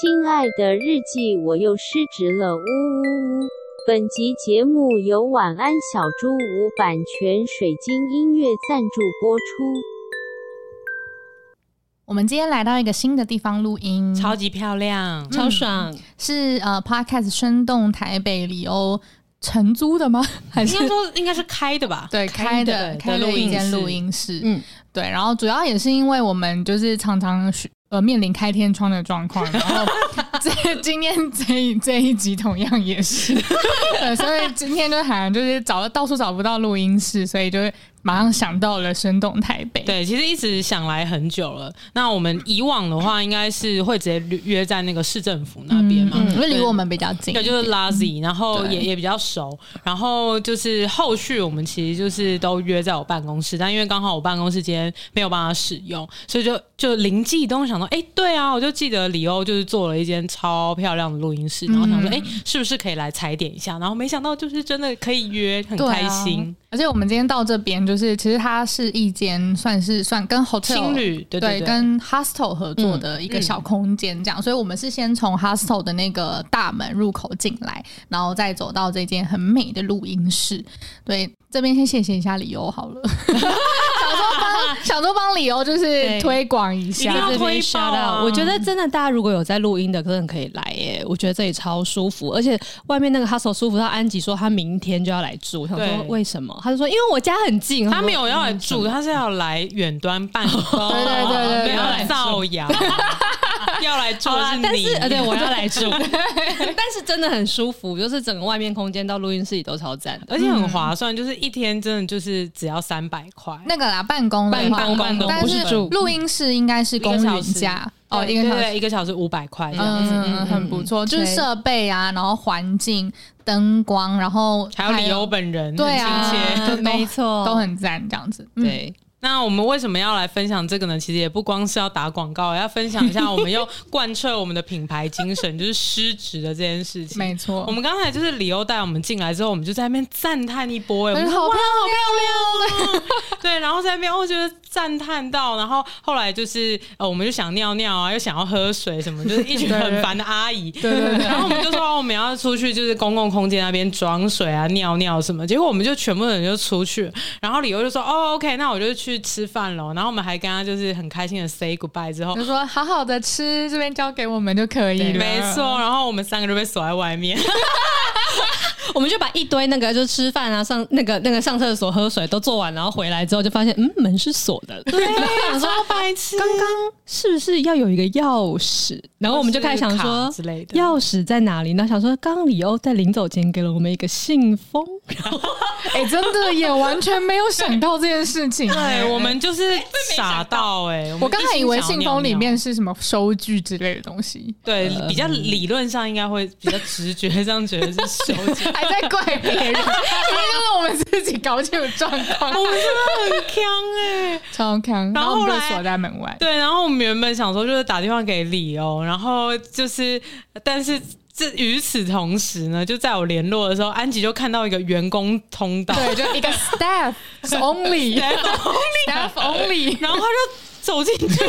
亲爱的日记，我又失职了，呜呜呜！本集节目由晚安小猪无版权水晶音乐赞助播出。我们今天来到一个新的地方录音，超级漂亮，嗯、超爽，是呃，Podcast 生动台北里欧承租的吗？还是应该说应该是开的吧？对，开的，开了一间录音室。嗯，对，然后主要也是因为我们就是常常呃面临开天窗的状况，然后 这今天这一这一集同样也是，对，所以今天就好像就是找了到处找不到录音室，所以就马上想到了生动台北。对，其实一直想来很久了。那我们以往的话，应该是会直接约在那个市政府那边嘛，嗯，因为离我们比较近。对，就是 Lazy，然后也也比较熟。然后就是后续我们其实就是都约在我办公室，但因为刚好我办公室今天没有办法使用，所以就就灵机一动想到，哎，对啊，我就记得李欧就是做了一间超漂亮的录音室，然后想说，哎，是不是可以来踩点一下？然后没想到就是真的可以约，很开心。而且我们今天到这边，就是其实它是一间算是算跟 hotel 青旅对对，对，对跟 hostel 合作的一个小空间，这样、嗯嗯。所以我们是先从 hostel 的那个大门入口进来，然后再走到这间很美的录音室。对，这边先谢谢一下理由好了。想说帮 想说帮理由就是推广一下，要推销啊！我觉得真的大家如果有在录音的，可能可以来耶。我觉得这里超舒服，而且外面那个 hostel 舒服到安吉说他明天就要来住。想说为什么？他就说因为我家很近，他没有要来住，他是要来远端办公，对对对对，没有来造谣，要来住是你。但是呃，对我要来住，但是真的很舒服，就是整个外面空间到录音室里都超赞，而且很划算，就是一天真的就是只要三百块。那个啦，办公办公办公，但是录音室应该是公允价哦，一个小时。一个小时五百块，嗯，很不错，就是设备啊，然后环境。灯光，然后还有理由本人，对啊，没错，都很赞，这样子。对，那我们为什么要来分享这个呢？其实也不光是要打广告，要分享一下我们要贯彻我们的品牌精神，就是失职的这件事情。没错，我们刚才就是李欧带我们进来之后，我们就在那边赞叹一波，哎，好漂亮，好漂亮，对，然后在那边我觉得。赞叹到，然后后来就是呃，我们就想尿尿啊，又想要喝水什么，就是一群很烦的阿姨。对对对。然后我们就说，哦，我们要出去，就是公共空间那边装水啊、尿尿什么。结果我们就全部人就出去，然后理由就说，哦，OK，那我就去吃饭了。然后我们还跟他就是很开心的 say goodbye 之后，就说好好的吃，这边交给我们就可以了。没错。然后我们三个就被锁在外面。我们就把一堆那个就是吃饭啊、上那个那个上厕所、喝水都做完，然后回来之后就发现，嗯，门是锁的。对，想说 白痴，刚刚是不是要有一个钥匙？然后我们就开始想说，钥匙在哪里呢？想说，刚刚里欧在临走前给了我们一个信封。哎、欸，真的也完全没有想到这件事情。对，我们就是傻到哎、欸，我刚才以为信封里面是什么收据之类的东西。对，比较理论上应该会比较直觉这样觉得是收据。还在怪别人，因为就是我们自己搞清楚状况。我们真的很锵哎、欸，超强。然后我们就锁在门外。对，然后我们原本想说就是打电话给李欧，然后就是，但是这与此同时呢，就在我联络的时候，安吉就看到一个员工通道，对，就一个 staff only，staff only，然后他就走进去，他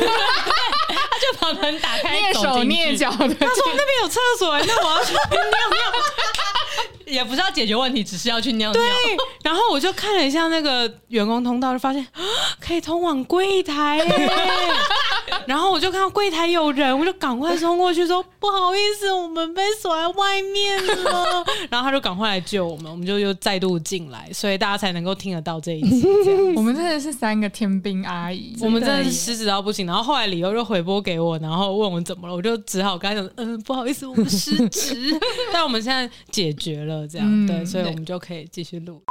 就把门打开，蹑手蹑脚的。他说那边有厕所，那我要去尿尿。也不是要解决问题，只是要去尿尿。对，然后我就看了一下那个员工通道，就发现可以通往柜台耶。然后我就看到柜台有人，我就赶快冲过去说：“不好意思，我们被锁在外面了。”然后他就赶快来救我们，我们就又再度进来，所以大家才能够听得到这一集。我们真的是三个天兵阿姨，我们真的是失职到不行。然后后来理由就回拨给我，然后问我怎么了，我就只好跟他讲：“嗯，不好意思，我们失职，但我们现在解决了。”这样、嗯、对，所以我们就可以继续录。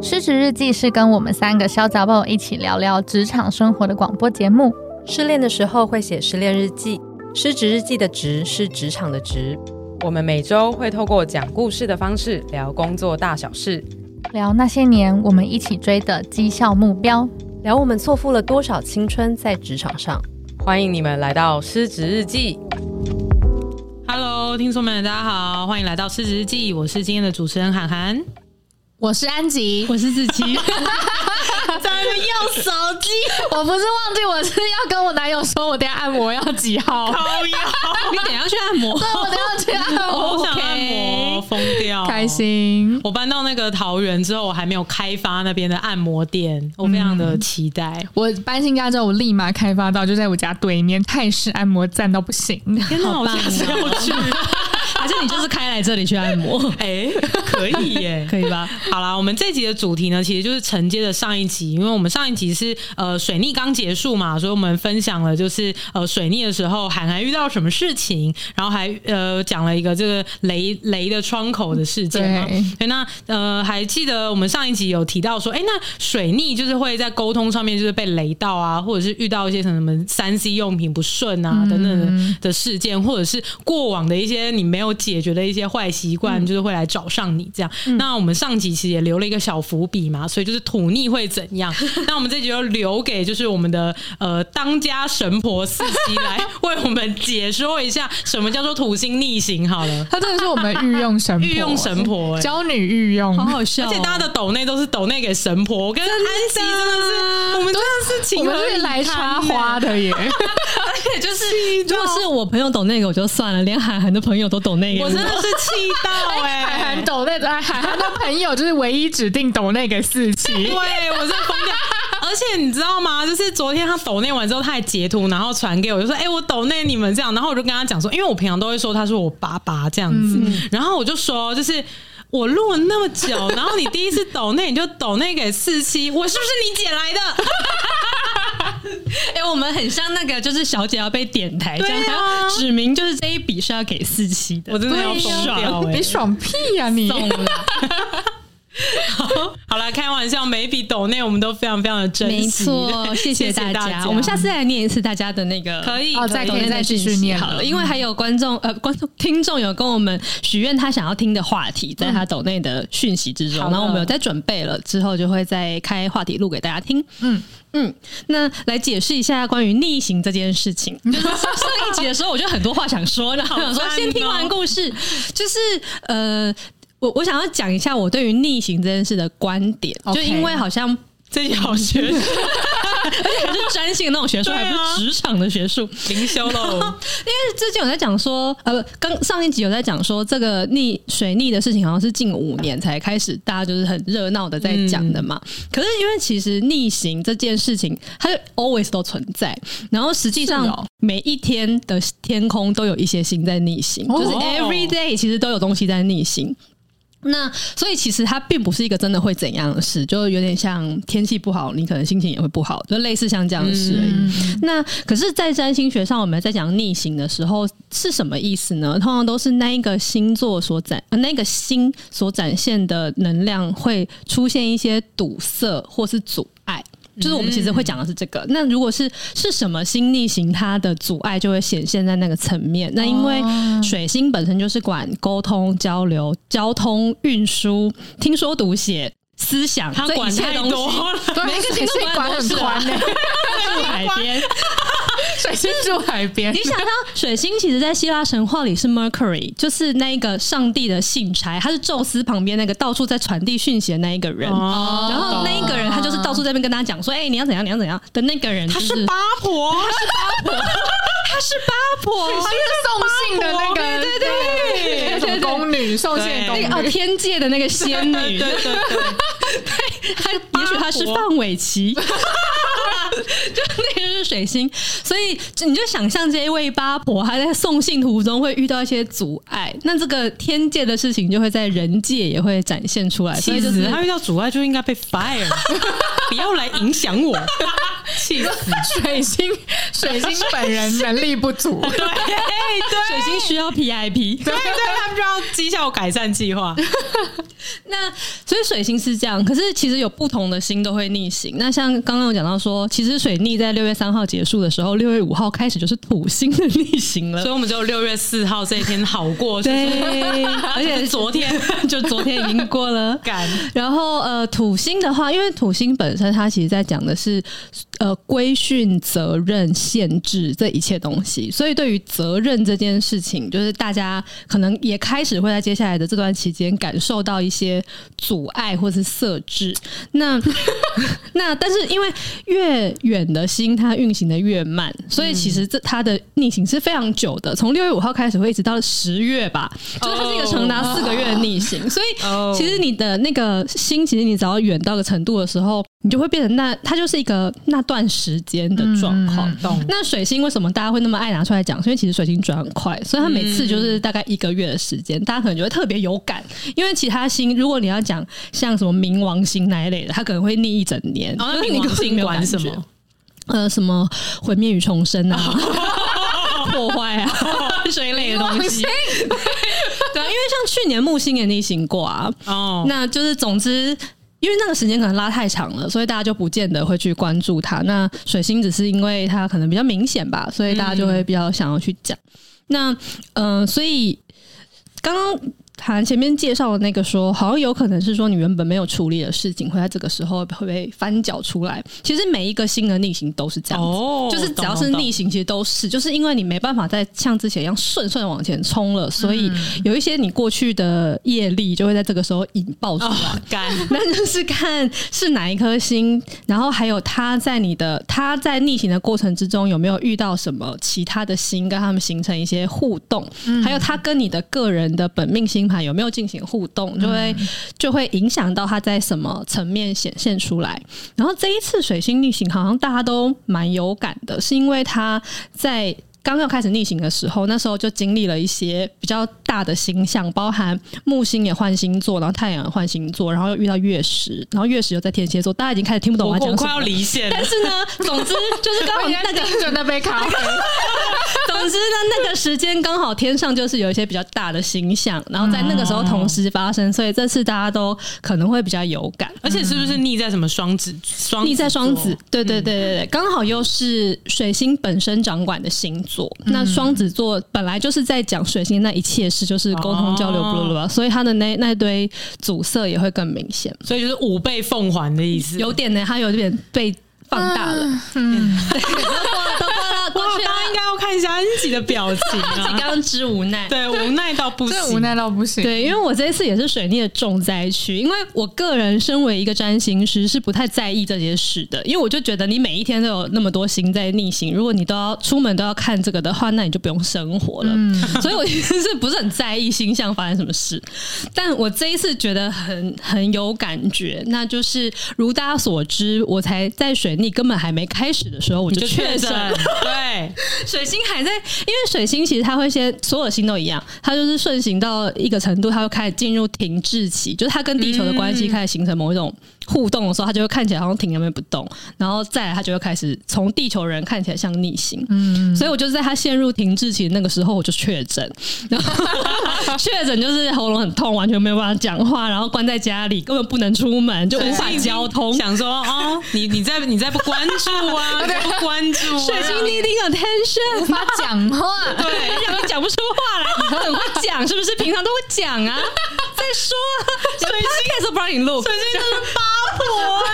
失职日记是跟我们三个小杂宝一起聊聊职场生活的广播节目。失恋的时候会写失恋日记，失职日记的职是职场的职。我们每周会透过讲故事的方式聊工作大小事，聊那些年我们一起追的绩效目标，聊我们错付了多少青春在职场上。欢迎你们来到失职日记。Hello，听众们，大家好，欢迎来到失职日记。我是今天的主持人涵涵，我是安吉，我是子琪。在那边要手机。我不是忘记，我是要跟我男友说，我等下按摩要几号？靠腰，你等下去按摩？对，我等下去按摩。我想按摩，疯掉，开心。我搬到那个桃园之后，我还没有开发那边的按摩店，我非常的期待。我搬新家之后，我立马开发到，就在我家对面泰式按摩，赞到不行。天哪，我下次要去。还是你就是开来这里去按摩？哎、欸，可以耶，可以吧？好啦，我们这集的主题呢，其实就是承接着上一集，因为我们上一集是呃水逆刚结束嘛，所以我们分享了就是呃水逆的时候，涵涵遇到什么事情，然后还呃讲了一个这个雷 雷的窗口的事件嘛。对，那呃还记得我们上一集有提到说，哎、欸，那水逆就是会在沟通上面就是被雷到啊，或者是遇到一些什么三 C 用品不顺啊等等的的事件，或者是过往的一些你没有。解决的一些坏习惯，就是会来找上你这样。嗯、那我们上集其实也留了一个小伏笔嘛，所以就是土逆会怎样？那我们这集就留给就是我们的呃当家神婆四希来为我们解说一下什么叫做土星逆行。好了，他真的是我们御用神婆，御用神婆、欸，教女御用，好好笑、哦。而且大家的斗内都是斗内给神婆，我跟安吉真的是，我们真的是情何以堪、欸、来插花的耶。而且就是，如果是我朋友懂那个我就算了，连韩寒的朋友都抖那个。我真的是气到哎、欸！韩寒抖那个，韩寒的朋友就是唯一指定抖那个四期。对，我是疯掉。而且你知道吗？就是昨天他抖那完之后，他还截图，然后传给我，就说：“哎、欸，我抖那你们这样。”然后我就跟他讲说：“因为我平常都会说他是我爸爸这样子。嗯”然后我就说：“就是我录了那么久，然后你第一次抖那你就抖那给四七，我是不是你捡来的？” 哎、欸，我们很像那个，就是小姐要被点台，这样还要指明，就是这一笔是要给四期的。我真的要疯掉、欸！你爽屁呀、啊！你送了。好了，开玩笑，每一笔抖内我们都非常非常的珍惜。没错，谢谢 大家。我们下次再来念一次大家的那个，可以，哦、再可以再继续念好了。因为还有观众呃，观众听众有跟我们许愿他想要听的话题，在他抖内的讯息之中，嗯、然后我们有在准备了，之后就会再开话题录给大家听。嗯。嗯，那来解释一下关于逆行这件事情。就是、上一集的时候，我就很多话想说，然后想说先听完故事，就是呃，我我想要讲一下我对于逆行这件事的观点，Okay. 就因为好像。这些好学术，而且还是专性的那种学术，还不是职场的学术，灵修喽。因为之前有在讲说，呃，刚上一集有在讲说，这个逆水逆的事情，好像是近五年才开始，大家就是很热闹的在讲的嘛。嗯、可是因为其实逆行这件事情，它就 always 都存在，然后实际上每一天的天空都有一些星在逆行，哦、就是 every day 其实都有东西在逆行。那所以其实它并不是一个真的会怎样的事，就有点像天气不好，你可能心情也会不好，就类似像这样的事而已。嗯、那可是，在占星学上，我们在讲逆行的时候是什么意思呢？通常都是那一个星座所展，那个星所展现的能量会出现一些堵塞或是阻碍。就是我们其实会讲的是这个。那如果是是什么星逆行，它的阻碍就会显现在那个层面。那因为水星本身就是管沟通、交流、交通、运输、听说读写、思想，它管太多了。每个星都管很宽呢，住海边。水星住海边，你想到水星其实，在希腊神话里是 Mercury，就是那个上帝的信差，他是宙斯旁边那个到处在传递讯息的那一个人。哦、然后那一个人，他就是到处在那边跟大家讲说：“哎、欸，你要怎样，你要怎样的那个人、就是。”他是八婆，他是八婆，他是八婆，他是送信的那个，对对对，对，宫女送信的那个哦，天界的那个仙女，对，对，他也许他是范玮琪。就那个是水星，所以你就想象这一位八婆，还在送信途中会遇到一些阻碍，那这个天界的事情就会在人界也会展现出来。所以就是他遇到阻碍就应该被 fire，不要来影响我，气死！水星，水星本人能力不足，对对，水星需要 PIP，对对，他们就要绩效改善计划。那所以水星是这样，可是其实有不同的星都会逆行。那像刚刚有讲到说，其实水逆在六月三号结束的时候，六月五号开始就是土星的逆行了。所以我们只有六月四号这一天好过，对，而且昨天就昨天已经过了。然后呃，土星的话，因为土星本身它其实在讲的是呃规训、责任、限制这一切东西，所以对于责任这件事情，就是大家可能也开始会在接下来的这段期间感受到一些阻碍或是设置。那 那但是因为越远的心它运行的越慢，所以其实这它的逆行是非常久的，从六月五号开始会一直到十月吧，就是它是一个长达四个月的逆行。所以其实你的那个心，其实你只要远到个程度的时候，你就会变成那它就是一个那段时间的状况。懂？那水星为什么大家会那么爱拿出来讲？因为其实水星转很快，所以它每次就是大概一个月的时间，大家可能就会特别有感。因为其他星，如果你要讲像什么冥王星那一类的，它可能会逆一整年。哦，那冥王星管什么？呃，什么毁灭与重生啊，破坏啊，这一类的东西。对啊，因为像去年木星也逆行过啊。哦，那就是总之，因为那个时间可能拉太长了，所以大家就不见得会去关注它。那水星只是因为它可能比较明显吧，所以大家就会比较想要去讲。那嗯、所以刚刚。谈前面介绍的那个说，好像有可能是说你原本没有处理的事情，会在这个时候会被翻搅出来。其实每一个新的逆行都是这样子，哦、就是只要是逆行，其实都是，就是因为你没办法再像之前一样顺顺往前冲了，所以有一些你过去的业力就会在这个时候引爆出来。干、哦，那就是看是哪一颗星，然后还有他在你的他在逆行的过程之中有没有遇到什么其他的星跟他们形成一些互动，嗯、还有他跟你的个人的本命星。有没有进行互动，就会就会影响到它在什么层面显现出来。然后这一次水星逆行，好像大家都蛮有感的，是因为它在。刚要开始逆行的时候，那时候就经历了一些比较大的星象，包含木星也换星座，然后太阳也换星座，然后又遇到月食，然后月食又在天蝎座，大家已经开始听不懂我在讲什么，快要离线。但是呢，总之就是刚好那个就那杯咖啡。总之呢，那个时间刚好天上就是有一些比较大的星象，然后在那个时候同时发生，所以这次大家都可能会比较有感。而且是不是逆在什么双子？双逆在双子？对对对对对，刚好又是水星本身掌管的星座。那双子座本来就是在讲水星那一切事，就是沟通交流，不不不，所以他的那那堆阻塞也会更明显，所以就是五倍奉还的意思，有点呢，他有点被放大了，嗯，对，都过了，都过了，过去了。应该要看一下安吉的表情啊，刚刚之无奈，对，无奈到不行，无奈到不行。对，因为我这一次也是水逆的重灾区，因为我个人身为一个占星师，是不太在意这些事的，因为我就觉得你每一天都有那么多星在逆行，如果你都要出门都要看这个的话，那你就不用生活了。嗯、所以我其实是不是很在意星象发生什么事？但我这一次觉得很很有感觉，那就是如大家所知，我才在水逆根本还没开始的时候，我就确诊，对。水星还在，因为水星其实它会先所有星都一样，它就是顺行到一个程度，它会开始进入停滞期，就是它跟地球的关系开始形成某一种互动的时候，他就会看起来好像停在那边不动，然后再来它就会开始从地球人看起来像逆行。嗯，所以我就是在他陷入停滞期那个时候，我就确诊，然 后确诊就是喉咙很痛，完全没有办法讲话，然后关在家里，根本不能出门，就无法交通。想说哦，你你在你在不关注啊，不关注、啊，水星 needing attention。无法讲话，对，讲都讲不出话来。你很会讲，是不是？平常都会讲啊。再说，水星开始不让你录，水星就是八 婆哎。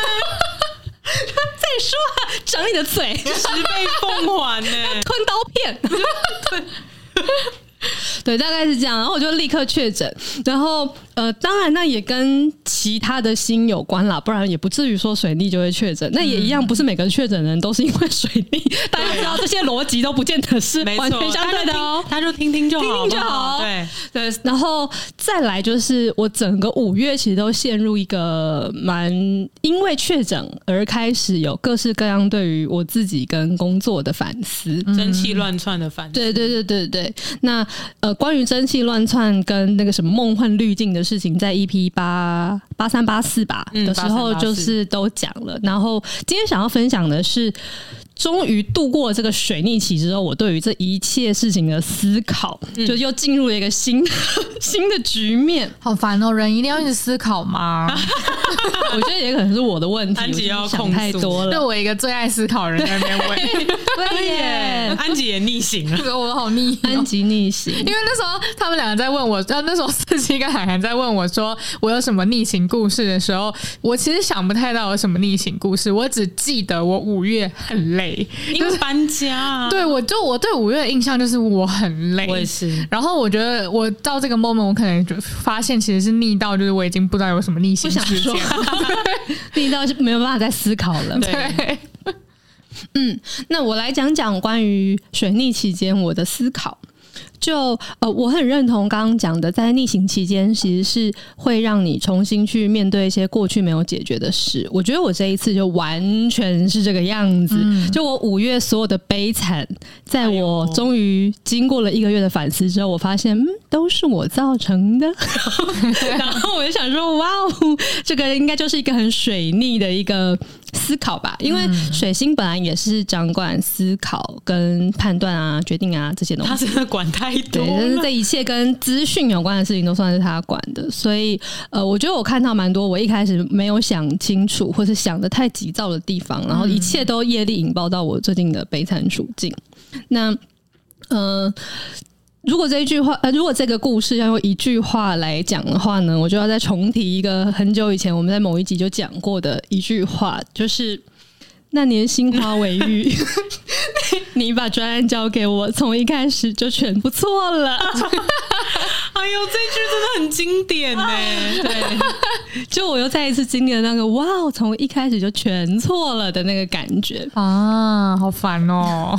再说，长你的嘴，十倍奉还呢，吞刀片。对，对，大概是这样。然后我就立刻确诊，然后。呃，当然，那也跟其他的心有关啦，不然也不至于说水逆就会确诊。那也一样，不是每个确诊人都是因为水逆。大家知道这些逻辑都不见得是完全相对的哦。他就听听就好，听听就好。对对，然后再来就是我整个五月其实都陷入一个蛮因为确诊而开始有各式各样对于我自己跟工作的反思，蒸汽乱窜的反思。对对对对对。那呃，关于蒸汽乱窜跟那个什么梦幻滤镜的。事情在 EP 八八三八四吧的时候，就是都讲了。然后今天想要分享的是。终于度过这个水逆期之后，我对于这一切事情的思考，嗯、就又进入了一个新 新的局面。好烦哦！人一定要一直思考吗？我觉得也可能是我的问题，安吉要控太多了。对我一个最爱思考的人在那边问，对耶，安吉也逆行了，我好逆，安吉逆行。因为那时候他们两个在问我，那时候四七跟海涵在问我说我有什么逆行故事的时候，我其实想不太到有什么逆行故事，我只记得我五月很累。累，因为搬家、啊。对，我就我对五月的印象就是我很累，我也是。然后我觉得我到这个 moment，我可能就发现其实是逆到，就是我已经不知道有什么逆行事件，逆 到就没有办法再思考了。对，嗯，那我来讲讲关于水逆期间我的思考。就呃，我很认同刚刚讲的，在逆行期间，其实是会让你重新去面对一些过去没有解决的事。我觉得我这一次就完全是这个样子。嗯、就我五月所有的悲惨，在我终于经过了一个月的反思之后，我发现，嗯，都是我造成的。然后我就想说，哇哦，这个应该就是一个很水逆的一个。思考吧，因为水星本来也是掌管思考跟判断啊、决定啊这些东西。他真的管太多，对，就是这一切跟资讯有关的事情都算是他管的。所以，呃，我觉得我看到蛮多我一开始没有想清楚，或是想的太急躁的地方，然后一切都业力引爆到我最近的悲惨处境。那，呃。如果这一句话，呃，如果这个故事要用一句话来讲的话呢，我就要再重提一个很久以前我们在某一集就讲过的一句话，就是那年心花为玉，你把专案交给我，从一开始就全部错了。哎呦，这句真的很经典呢。对，就我又再一次经历了那个哇，从一开始就全错了的那个感觉啊，好烦哦。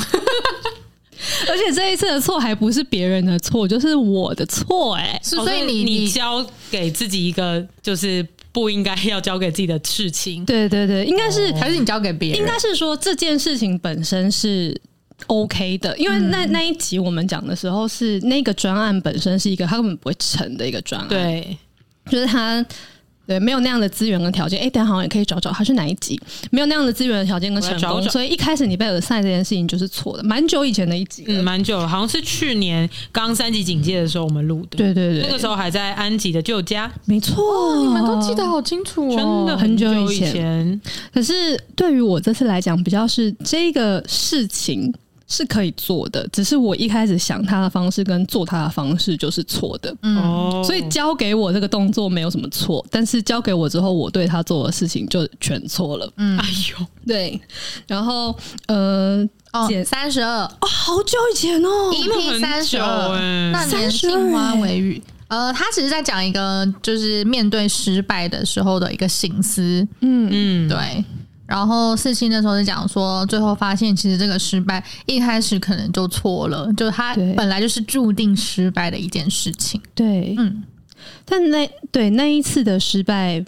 而且这一次的错还不是别人的错，就是我的错哎、欸！所以你你交给自己一个就是不应该要交给自己的事情，对对对，应该是还是你交给别人？应该是说这件事情本身是 OK 的，因为那那一集我们讲的时候是那个专案本身是一个他根本不会成的一个专案，对，就是他。对，没有那样的资源跟条件。哎，等下好像也可以找找他是哪一集，没有那样的资源的条件跟成功，找找，所以一开始你被 assign 这件事情就是错的。蛮久以前的一集，嗯，蛮久了，好像是去年刚三级警戒的时候我们录的。对对对，那个时候还在安吉的旧家，没错，哦，你们都记得好清楚哦，真的很久以前。可是对于我这次来讲，比较是这个事情。是可以做的，只是我一开始想他的方式跟做他的方式就是错的，嗯，所以交给我这个动作没有什么错，但是交给我之后，我对他做的事情就全错了，嗯，哎呦，对，然后呃，减三十二，哦，好久以前哦，EP 三十二，那年杏花为玉，呃，他只是在讲一个就是面对失败的时候的一个心思，嗯。嗯，对。然后四七那时候是讲说，最后发现其实这个失败一开始可能就错了，就他本来就是注定失败的一件事情。对，嗯，但那对那一次的失败，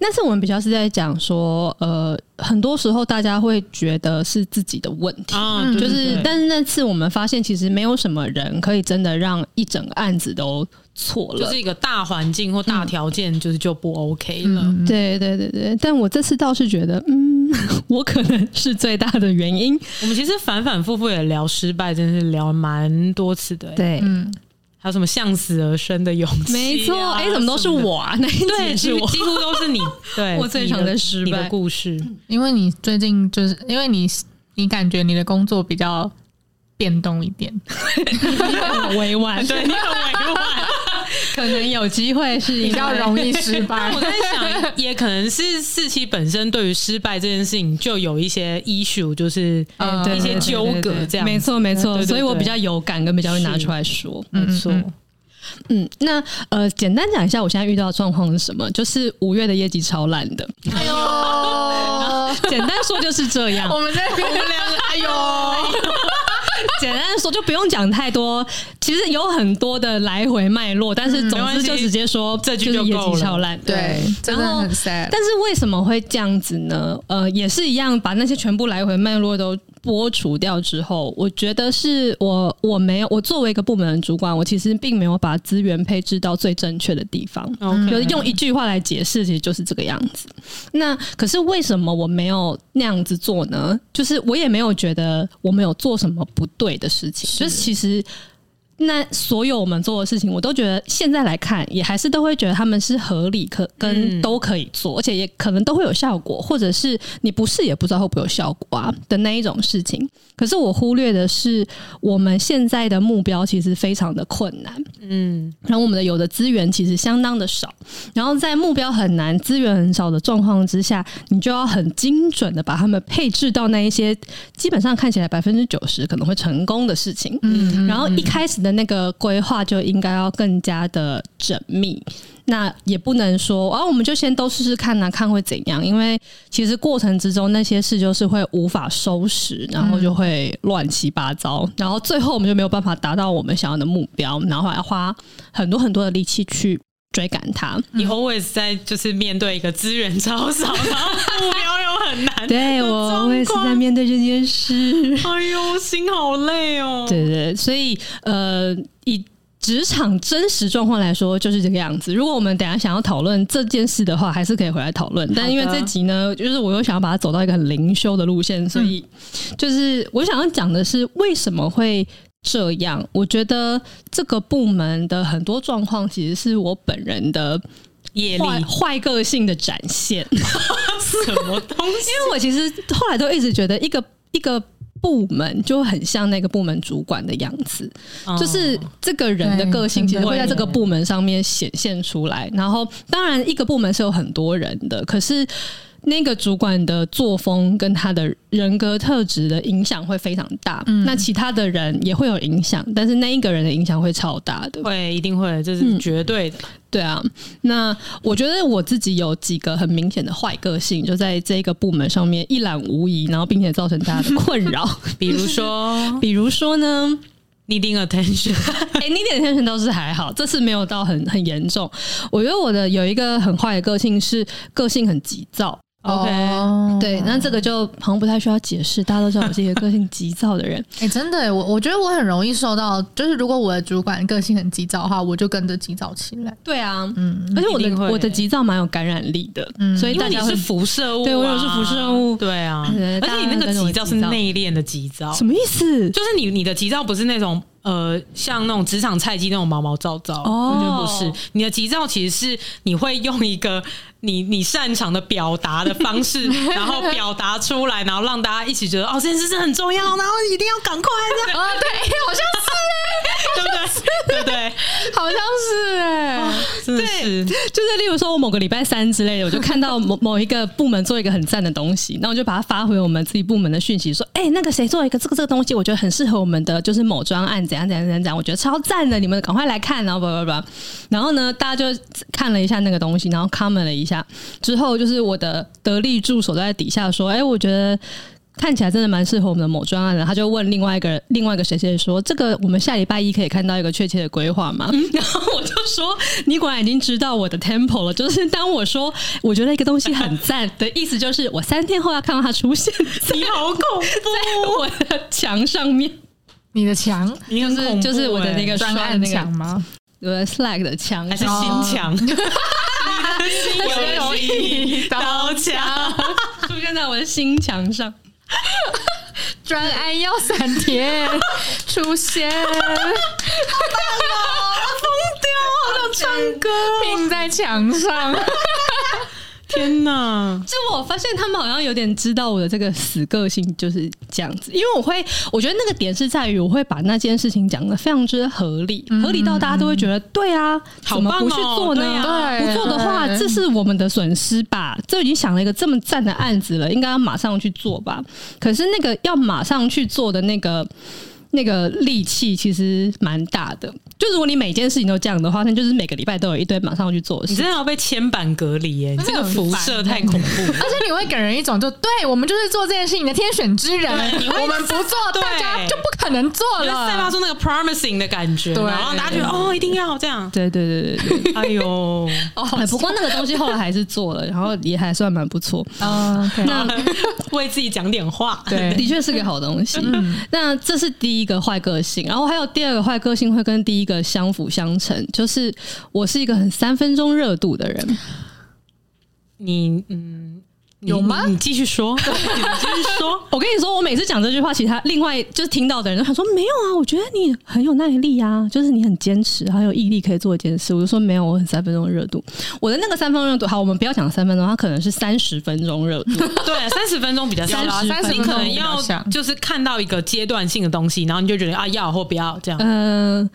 那次我们比较是在讲说，呃，很多时候大家会觉得是自己的问题，啊、就是，但是那次我们发现，其实没有什么人可以真的让一整个案子都。错了，就是一个大环境或大条件，就是就不 OK 了。嗯、对对对对，但我这次倒是觉得，嗯，我可能是最大的原因。我们其实反反复复也聊失败，真是聊蛮多次的。对，嗯，还有什么向死而生的勇气、啊？没错，哎、欸，怎么都是我啊？那对，是我，几乎都是你。对，我最常的失败的故事，因为你最近就是因为你，你感觉你的工作比较变动一点，很委婉，对你很委婉。可能有机会是比较容易失败。我在想，也可能是四期本身对于失败这件事情就有一些 issue，就是一些纠葛这样。没错，没错。所以我比较有感，跟比较会拿出来说。没错。嗯，那呃，简单讲一下，我现在遇到的状况是什么？就是五月的业绩超烂的。哎呦，简单说就是这样。我们在 我们两个，哎呦。简单的说，就不用讲太多。其实有很多的来回脉络，但是总之就直接说这句就业绩超烂。对，真的很 sad。但是为什么会这样子呢？呃，也是一样，把那些全部来回脉络都剥除掉之后，我觉得是我我没有，我作为一个部门的主管，我其实并没有把资源配置到最正确的地方。就是用一句话来解释，其实就是这个样子。那可是为什么我没有那样子做呢？就是我也没有觉得我没有做什么不对的事情，就是其实那所有我们做的事情，我都觉得现在来看，也还是都会觉得他们是合理可跟都可以做，而且也可能都会有效果，或者是你不试也不知道会不会有效果啊的那一种事情。可是我忽略的是，我们现在的目标其实非常的困难，嗯，然后我们的有的资源其实相当的少，然后在目标很难、资源很少的状况之下，你就要很精准的把他们配置到那一些基本上看起来百分之九十可能会成功的事情，嗯，然后一开始的那个规划就应该要更加的缜密。那也不能说啊，我们就先都试试看呐、啊，看会怎样？因为其实过程之中那些事就是会无法收拾，然后就会乱七八糟，然后最后我们就没有办法达到我们想要的目标，然后还要花很多很多的力气去追赶它。你 always 在就是面对一个资源超少，然 后目标又很难，对我我也是在面对这件事。哎呦，心好累哦。对对对，所以呃以。职场真实状况来说，就是这个样子。如果我们等下想要讨论这件事的话，还是可以回来讨论。但因为这集呢，就是我又想要把它走到一个很灵修的路线，所以就是我想要讲的是为什么会这样。我觉得这个部门的很多状况，其实是我本人的业力坏个性的展现。什么东西？因为我其实后来都一直觉得一个一个。部门就很像那个部门主管的样子，哦、就是这个人的个性其实会在这个部门上面显现出来。然后，当然一个部门是有很多人的，可是那个主管的作风跟他的人格特质的影响会非常大。嗯、那其他的人也会有影响，但是那一个人的影响会超大的，会一定会，这是绝对的。嗯对啊，那我觉得我自己有几个很明显的坏个性，就在这个部门上面一览无遗，然后并且造成大家的困扰。比如说，比如说呢，needing attention，哎，needing attention 倒是还好，这次没有到很很严重。我觉得我的有一个很坏的个性是个性很急躁。OK，、oh, 对，那这个就好像不太需要解释，大家都知道我是一个个性急躁的人。哎、欸，真的，我我觉得我很容易受到，就是如果我的主管个性很急躁的话，我就跟着急躁起来。对啊，嗯，而且我的我的急躁蛮有感染力的，嗯，所以大家是辐射物、啊，对我也是辐射物，对啊，而且你那个急躁是内敛的急躁，什么意思？就是你你的急躁不是那种。呃，像那种职场菜鸡那种毛毛躁躁，我觉得不是。你的急躁其实是你会用一个你你擅长的表达的方式，然后表达出来，然后让大家一起觉得哦，这件事是很重要，然后一定要赶快这样。啊，对，好像是哎，对不对？对不对？好像是哎，真的是。就是例如说，我某个礼拜三之类的，我就看到某 某一个部门做一个很赞的东西，那我就把它发回我们自己部门的讯息，说，哎，那个谁做一个这个这个东西，我觉得很适合我们的，就是某专案子。怎样怎样怎样，我觉得超赞的，你们赶快来看，然后不不不，然后呢，大家就看了一下那个东西，然后 comment 了一下，之后就是我的得力助手在底下说，哎，我觉得看起来真的蛮适合我们的某专案的，他就问另外一个另外一个谁谁说，这个我们下礼拜一可以看到一个确切的规划吗？然后我就说，你果然已经知道我的 temple 了，就是当我说我觉得一个东西很赞的意思，就是我三天后要看到它出现，你好恐怖，在我的墙上面。你的墙，你就是就是我的那个专案墙吗？我的 Slack 的墙还是新墙？你的心有一道墙出现在我的新墙上。专案要三天出现，好棒哦！疯掉，好想唱歌，拼在墙上。天呐！就我发现他们好像有点知道我的这个死个性就是这样子，因为我会，我觉得那个点是在于我会把那件事情讲的非常之合理，合理到大家都会觉得对啊，怎么不去做呢？不做的话，这是我们的损失吧？这已经想了一个这么赞的案子了，应该要马上去做吧？可是那个要马上去做的那个。那个力气其实蛮大的，就如果你每件事情都这样的话，那就是每个礼拜都有一堆马上要去做的事。你真的要被千板隔离耶！你这个辐射太恐怖，而且你会给人一种就对我们就是做这件事情的天选之人，我们不做，大家就不可能做了，散发出那个 promising 的感觉，然后大家觉得哦，一定要这样。对对对对对，哎呦，哦，不过那个东西后来还是做了，然后也还算蛮不错啊。那 为自己讲点话，对，的确是个好东西。那这是第。一个坏个性，然后还有第二个坏个性会跟第一个相辅相成，就是我是一个很三分钟热度的人。你嗯。有吗？你继续说，你继续说。我跟你说，我每次讲这句话，其他另外就是听到的人都想说没有啊，我觉得你很有耐力啊，就是你很坚持，很有毅力，可以做一件事。我就说没有，我很三分钟热度。我的那个三分钟热度，好，我们不要讲三分钟，它可能是三十分钟热度。对，三十分钟比较少，三十你可能要就是看到一个阶段性的东西，然后你就觉得啊要或不要这样。嗯、呃。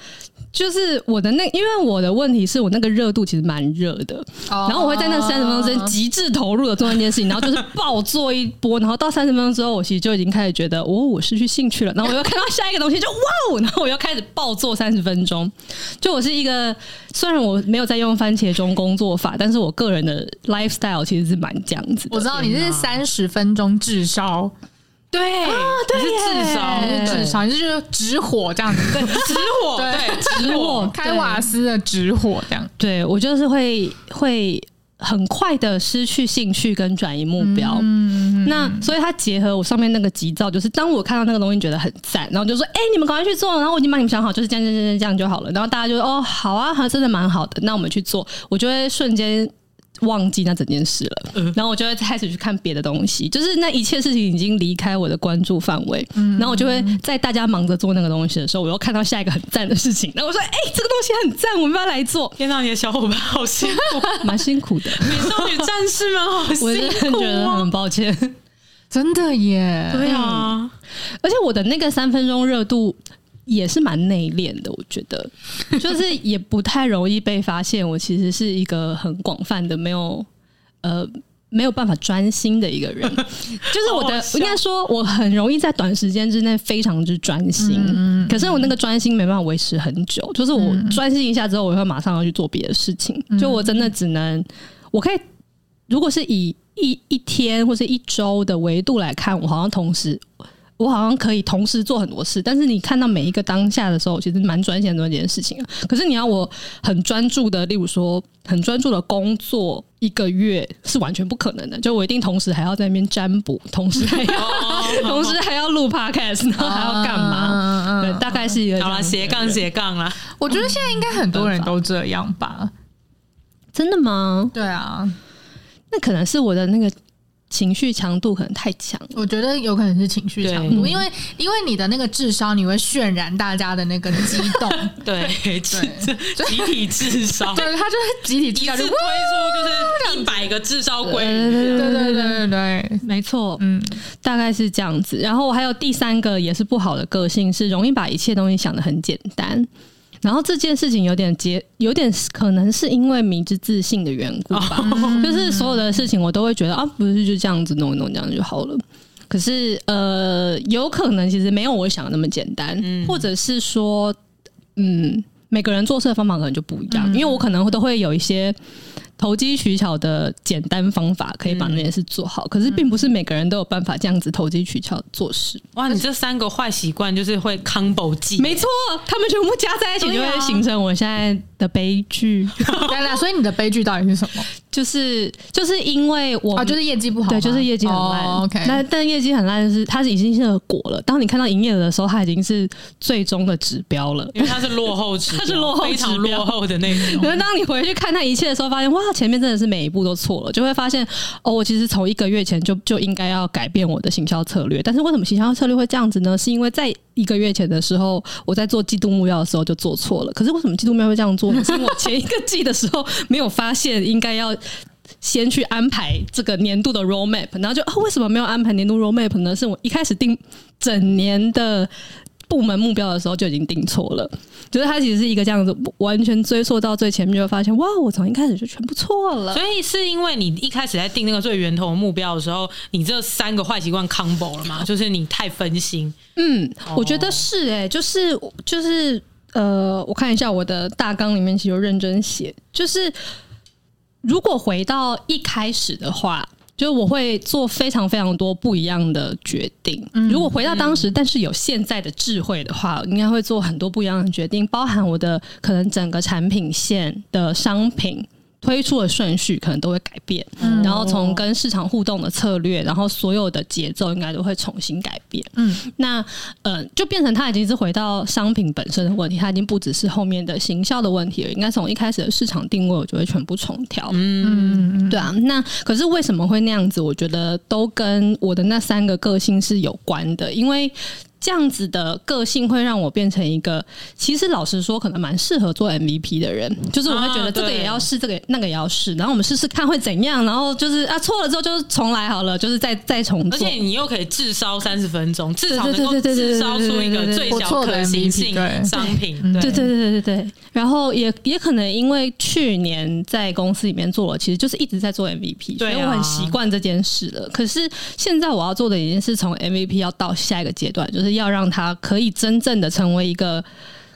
就是我的那，因为我的问题是我那个热度其实蛮热的，oh. 然后我会在那三十分钟之间极致投入的做那件事情，然后就是暴做一波，然后到三十分钟之后，我其实就已经开始觉得，哦，我失去兴趣了，然后我又看到下一个东西，就哇哦，然后我又开始暴做 三十分钟。就我是一个，虽然我没有在用番茄钟工作法，但是我个人的 lifestyle 其实是蛮这样子。我知道你是三十分钟炙烧。对啊，对，是炙烧，炙烧，你就是直火这样子，对，直火，对，直火，开瓦斯的直火这样。对，我就是会会很快的失去兴趣跟转移目标。嗯，那所以它结合我上面那个急躁，就是当我看到那个东西觉得很赞，然后就说：“哎，你们赶快去做。”然后我已经帮你们想好，就是这样，这样，这样，这样就好了。然后大家就说：“哦，好啊，还真的蛮好的。”那我们去做，我就会瞬间。忘记那整件事了，嗯、然后我就会开始去看别的东西，就是那一切事情已经离开我的关注范围，嗯、然后我就会在大家忙着做那个东西的时候，我又看到下一个很赞的事情，然后我说：“哎、欸，这个东西很赞，我们要来做。”天哪，你的小伙伴好辛苦，蛮辛苦的，美少女战士们好辛苦，我觉得很抱歉，真的耶，对啊，而且我的那个三分钟热度。也是蛮内敛的，我觉得，就是也不太容易被发现。我其实是一个很广泛的，没有呃没有办法专心的一个人。就是我的，应该说，我很容易在短时间之内非常之专心。嗯，可是我那个专心没办法维持很久。就是我专心一下之后，我会马上要去做别的事情。就我真的只能，我可以，如果是以一一天或是一周的维度来看，我好像同时。我好像可以同时做很多事，但是你看到每一个当下的时候，其实蛮专心做一件事情啊。可是你要我很专注的，例如说很专注的工作一个月是完全不可能的。就我一定同时还要在那边占卜，同时还要 同时还要录 podcast，然后还要干嘛？对，大概是一个好了，斜杠斜杠啦。我觉得现在应该很多人都这样吧？真的吗？对啊，那可能是我的那个。情绪强度可能太强，我觉得有可能是情绪强度，因为因为你的那个智商，你会渲染大家的那个激动，对。对，集体智商，对，他就是集体智商，就推出就是一百个智商规，对对对对对，没错，嗯，大概是这样子。然后我还有第三个也是不好的个性，是容易把一切东西想的很简单。然后这件事情有点结，有点可能是因为迷之自信的缘故吧，哦、就是所有的事情我都会觉得啊，不是就这样子弄一弄这样就好了。可是呃，有可能其实没有我想的那么简单，嗯、或者是说，嗯，每个人做事的方法可能就不一样，嗯、因为我可能都会有一些。投机取巧的简单方法可以把那件事做好，嗯、可是并不是每个人都有办法这样子投机取巧做事。哇，你这三个坏习惯就是会 combo 技，没错，他们全部加在一起就会形成我现在的悲剧。对了，所以你的悲剧到底是什么？就是就是因为我啊，就是业绩不好，对，就是业绩很烂。Oh, OK，那但业绩很烂是它是已经是个果了。当你看到营业额的时候，它已经是最终的指标了，因为它是落后指标，它是落后非常落后的那种。可是当你回去看它一切的时候，发现哇。前面真的是每一步都错了，就会发现哦，我其实从一个月前就就应该要改变我的行销策略。但是为什么行销策略会这样子呢？是因为在一个月前的时候，我在做季度目标的时候就做错了。可是为什么季度目标会这样做呢？是因为我前一个季的时候没有发现应该要先去安排这个年度的 roadmap，然后就哦，为什么没有安排年度 roadmap 呢？是我一开始定整年的。部门目标的时候就已经定错了，就是它其实是一个这样子，完全追溯到最前面就会发现，哇，我从一开始就全部错了。所以是因为你一开始在定那个最源头的目标的时候，你这三个坏习惯 combo 了吗？就是你太分心。嗯，我觉得是哎、欸，就是就是呃，我看一下我的大纲里面其实有认真写，就是如果回到一开始的话。就我会做非常非常多不一样的决定。如果回到当时，但是有现在的智慧的话，应该会做很多不一样的决定，包含我的可能整个产品线的商品推出的顺序可能都会改变，嗯、然后从跟市场互动的策略，然后所有的节奏应该都会重新改变。嗯，那呃，就变成它已经是回到商品本身的问题，它已经不只是后面的行销的问题了。应该从一开始的市场定位，我就会全部重调。嗯，对啊。那可是为什么会那样子？我觉得都跟我的那三个个性是有关的，因为。这样子的个性会让我变成一个，其实老实说，可能蛮适合做 MVP 的人。就是我会觉得这个也要试，这个那个也要试，然后我们试试看会怎样。然后就是啊，错了之后就重来好了，就是再再重做。而且你又可以至少三十分钟，至少能够滞烧出一个最小可行性商品。对对对对对对。然后也也可能因为去年在公司里面做了，其实就是一直在做 MVP，所以我很习惯这件事了。可是现在我要做的已经是从 MVP 要到下一个阶段，就是。要让它可以真正的成为一个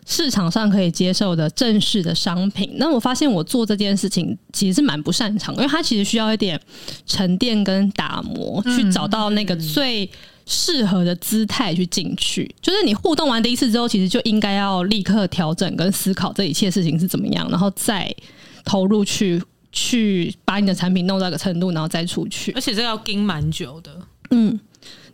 市场上可以接受的正式的商品。那我发现我做这件事情其实是蛮不擅长，因为它其实需要一点沉淀跟打磨，去找到那个最适合的姿态去进去。就是你互动完第一次之后，其实就应该要立刻调整跟思考这一切事情是怎么样，然后再投入去去把你的产品弄到一个程度，然后再出去。而且这要盯蛮久的，嗯。